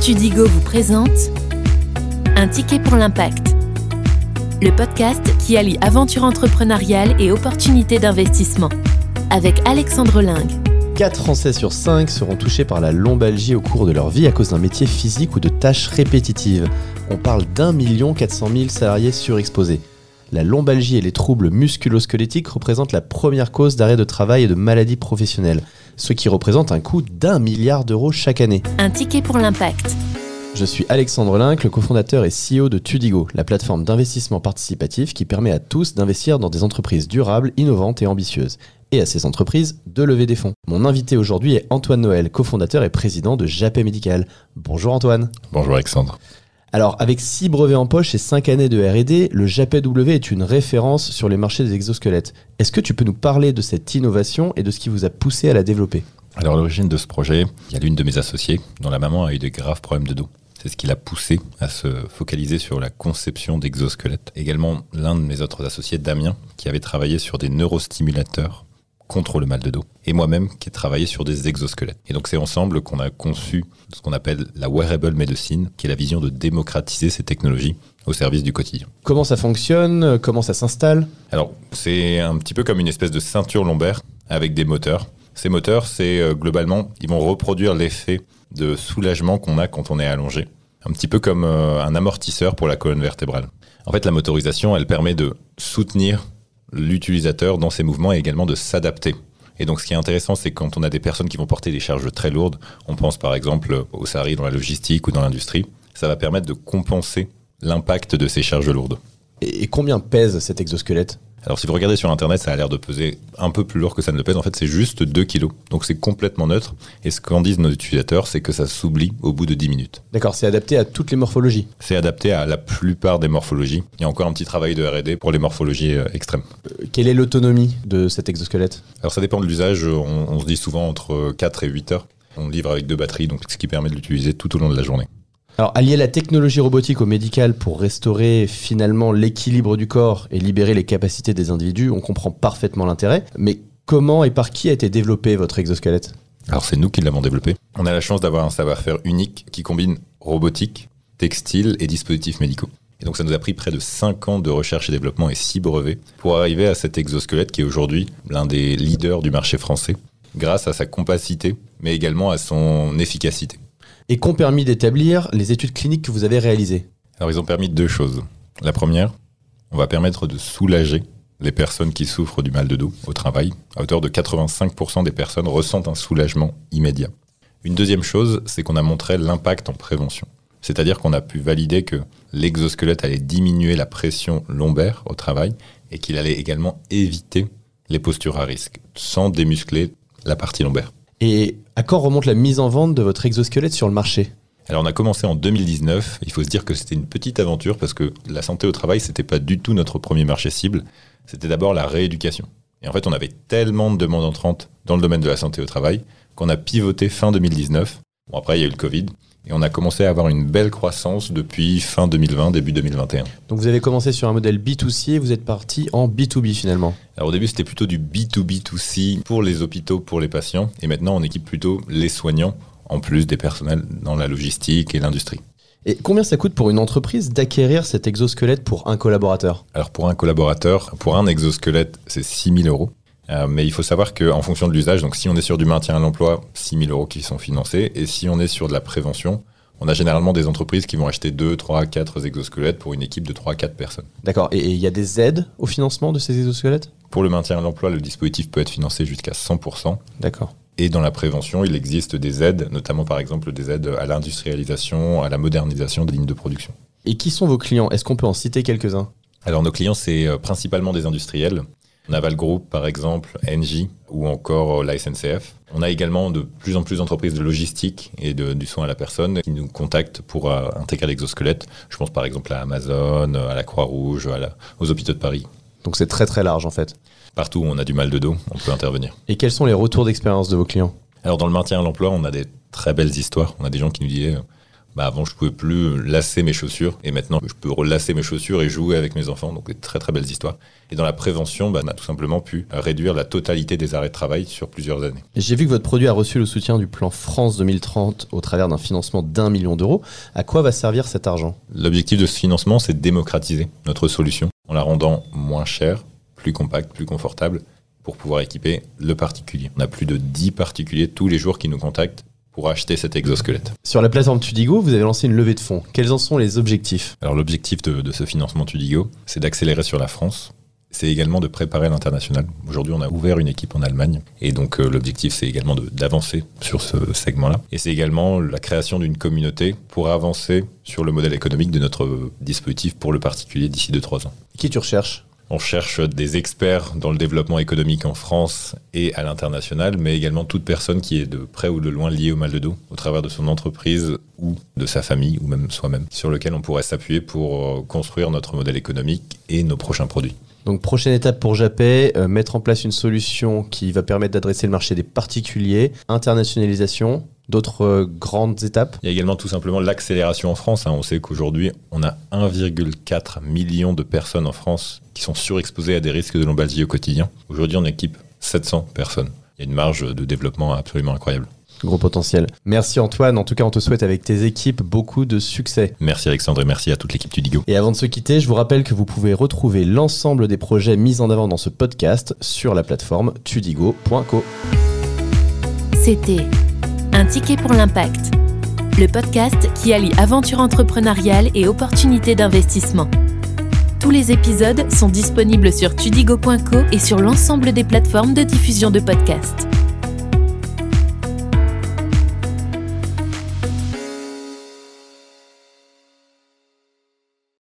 Tudigo vous présente Un ticket pour l'impact. Le podcast qui allie aventure entrepreneuriale et opportunités d'investissement. Avec Alexandre Ling. 4 Français sur 5 seront touchés par la lombalgie au cours de leur vie à cause d'un métier physique ou de tâches répétitives. On parle d'un million 400 000 salariés surexposés. La lombalgie et les troubles musculo-squelettiques représentent la première cause d'arrêt de travail et de maladie professionnelle, ce qui représente un coût d'un milliard d'euros chaque année. Un ticket pour l'impact. Je suis Alexandre Linck, le cofondateur et CEO de Tudigo, la plateforme d'investissement participatif qui permet à tous d'investir dans des entreprises durables, innovantes et ambitieuses, et à ces entreprises de lever des fonds. Mon invité aujourd'hui est Antoine Noël, cofondateur et président de Japet Médical. Bonjour Antoine. Bonjour Alexandre. Alors, avec 6 brevets en poche et 5 années de RD, le JAPW est une référence sur les marchés des exosquelettes. Est-ce que tu peux nous parler de cette innovation et de ce qui vous a poussé à la développer? Alors, à l'origine de ce projet, il y a l'une de mes associées dont la maman a eu de graves problèmes de dos. C'est ce qui l'a poussé à se focaliser sur la conception d'exosquelettes. Également, l'un de mes autres associés, Damien, qui avait travaillé sur des neurostimulateurs contre le mal de dos. Et moi-même qui ai travaillé sur des exosquelettes. Et donc c'est ensemble qu'on a conçu ce qu'on appelle la wearable medicine, qui est la vision de démocratiser ces technologies au service du quotidien. Comment ça fonctionne? Comment ça s'installe? Alors c'est un petit peu comme une espèce de ceinture lombaire avec des moteurs. Ces moteurs, c'est euh, globalement, ils vont reproduire l'effet de soulagement qu'on a quand on est allongé. Un petit peu comme euh, un amortisseur pour la colonne vertébrale. En fait, la motorisation, elle permet de soutenir l'utilisateur dans ses mouvements et également de s'adapter. Et donc, ce qui est intéressant, c'est quand on a des personnes qui vont porter des charges très lourdes, on pense par exemple aux salariés dans la logistique ou dans l'industrie, ça va permettre de compenser l'impact de ces charges lourdes. Et combien pèse cet exosquelette? Alors si vous regardez sur internet, ça a l'air de peser un peu plus lourd que ça ne le pèse. En fait, c'est juste 2 kilos. Donc c'est complètement neutre. Et ce qu'en disent nos utilisateurs, c'est que ça s'oublie au bout de 10 minutes. D'accord, c'est adapté à toutes les morphologies. C'est adapté à la plupart des morphologies. Il y a encore un petit travail de R&D pour les morphologies euh, extrêmes. Euh, quelle est l'autonomie de cet exosquelette? Alors ça dépend de l'usage. On, on se dit souvent entre 4 et 8 heures. On livre avec deux batteries, donc ce qui permet de l'utiliser tout au long de la journée. Alors, allier la technologie robotique au médical pour restaurer finalement l'équilibre du corps et libérer les capacités des individus, on comprend parfaitement l'intérêt. Mais comment et par qui a été développé votre exosquelette? Alors, c'est nous qui l'avons développé. On a la chance d'avoir un savoir-faire unique qui combine robotique, textile et dispositifs médicaux. Et donc ça nous a pris près de 5 ans de recherche et développement et 6 brevets pour arriver à cet exosquelette qui est aujourd'hui l'un des leaders du marché français grâce à sa compacité mais également à son efficacité et qu'ont permis d'établir les études cliniques que vous avez réalisées Alors ils ont permis deux choses. La première, on va permettre de soulager les personnes qui souffrent du mal de dos au travail. À hauteur de 85% des personnes ressentent un soulagement immédiat. Une deuxième chose, c'est qu'on a montré l'impact en prévention. C'est-à-dire qu'on a pu valider que l'exosquelette allait diminuer la pression lombaire au travail et qu'il allait également éviter les postures à risque sans démuscler la partie lombaire. Et à quand remonte la mise en vente de votre exosquelette sur le marché? Alors on a commencé en 2019, il faut se dire que c'était une petite aventure parce que la santé au travail, c'était pas du tout notre premier marché cible, c'était d'abord la rééducation. Et en fait, on avait tellement de demandes entrantes dans le domaine de la santé au travail qu'on a pivoté fin 2019. Bon après, il y a eu le Covid, et on a commencé à avoir une belle croissance depuis fin 2020, début 2021. Donc vous avez commencé sur un modèle B2C et vous êtes parti en B2B finalement Alors au début c'était plutôt du B2B2C pour les hôpitaux, pour les patients. Et maintenant on équipe plutôt les soignants en plus des personnels dans la logistique et l'industrie. Et combien ça coûte pour une entreprise d'acquérir cet exosquelette pour un collaborateur? Alors pour un collaborateur, pour un exosquelette, c'est 6 000 euros. Euh, mais il faut savoir qu'en fonction de l'usage, donc si on est sur du maintien à l'emploi, 6 000 euros qui sont financés, et si on est sur de la prévention, on a généralement des entreprises qui vont acheter 2, 3, 4 exosquelettes pour une équipe de 3, 4 personnes. D'accord, et il y a des aides au financement de ces exosquelettes? Pour le maintien à l'emploi, le dispositif peut être financé jusqu'à 100%. D'accord. Et dans la prévention, il existe des aides, notamment par exemple des aides à l'industrialisation, à la modernisation des lignes de production. Et qui sont vos clients? Est-ce qu'on peut en citer quelques-uns? Alors nos clients, c'est euh, principalement des industriels Naval Group, par exemple, Engie ou encore euh, la SNCF. On a également de plus en plus d'entreprises de logistique et de, du soin à la personne qui nous contactent pour euh, intégrer l'exosquelette. Je pense par exemple à Amazon, à la Croix-Rouge, aux hôpitaux de Paris. Donc c'est très très large en fait. Partout où on a du mal de dos, on peut intervenir. Et quels sont les retours d'expérience de vos clients? Alors dans le maintien à l'emploi, on a des très belles histoires. On a des gens qui nous disent Bah avant, je pouvais plus lasser mes chaussures et maintenant, je peux relasser mes chaussures et jouer avec mes enfants. Donc, très très belles histoires. Et dans la prévention, bah, on a tout simplement pu réduire la totalité des arrêts de travail sur plusieurs années. J'ai vu que votre produit a reçu le soutien du plan France 2030 au travers d'un financement d'un million d'euros. À quoi va servir cet argent? L'objectif de ce financement, c'est de démocratiser notre solution en la rendant moins chère, plus compacte, plus confortable pour pouvoir équiper le particulier. On a plus de 10 particuliers tous les jours qui nous contactent pour acheter cet exosquelette. Sur la plateforme Tudigo, vous avez lancé une levée de fonds. Quels en sont les objectifs? Alors l'objectif de, ce financement Tudigo, c'est d'accélérer sur la France. C'est également de préparer l'international. Aujourd'hui, on a ouvert une équipe en Allemagne. Et donc, euh, l'objectif, c'est également d'avancer sur ce segment-là. Et c'est également la création d'une communauté pour avancer sur le modèle économique de notre dispositif pour le particulier d'ici 2-3 ans. Qui tu recherches? On cherche des experts dans le développement économique en France et à l'international, mais également toute personne qui est de près ou de loin liée au mal de dos, au travers de son entreprise ou de sa famille, ou même soi-même, sur lequel on pourrait s'appuyer pour euh, construire notre modèle économique et nos prochains produits. Donc prochaine étape pour Japet, euh, mettre en place une solution qui va permettre d'adresser le marché des particuliers, internationalisation, d'autres euh, grandes étapes Il y a également tout simplement l'accélération en France. Hein. On sait qu'aujourd'hui, on a 1,4 million de personnes en France qui sont surexposées à des risques de lombalgie au quotidien. Aujourd'hui, on équipe 700 personnes. Il y a une marge de développement absolument incroyable. Gros potentiel. Merci Antoine. En tout cas, on te souhaite avec tes équipes beaucoup de succès. Merci Alexandre et merci à toute l'équipe Tudigo. Et avant de se quitter, je vous rappelle que vous pouvez retrouver l'ensemble des projets mis en avant dans ce podcast sur la plateforme tudigo.co. C'était un ticket pour l'impact, le podcast qui allie aventure entrepreneuriale et opportunités d'investissement. Tous les épisodes sont disponibles sur tudigo.co et sur l'ensemble des plateformes de diffusion de podcasts.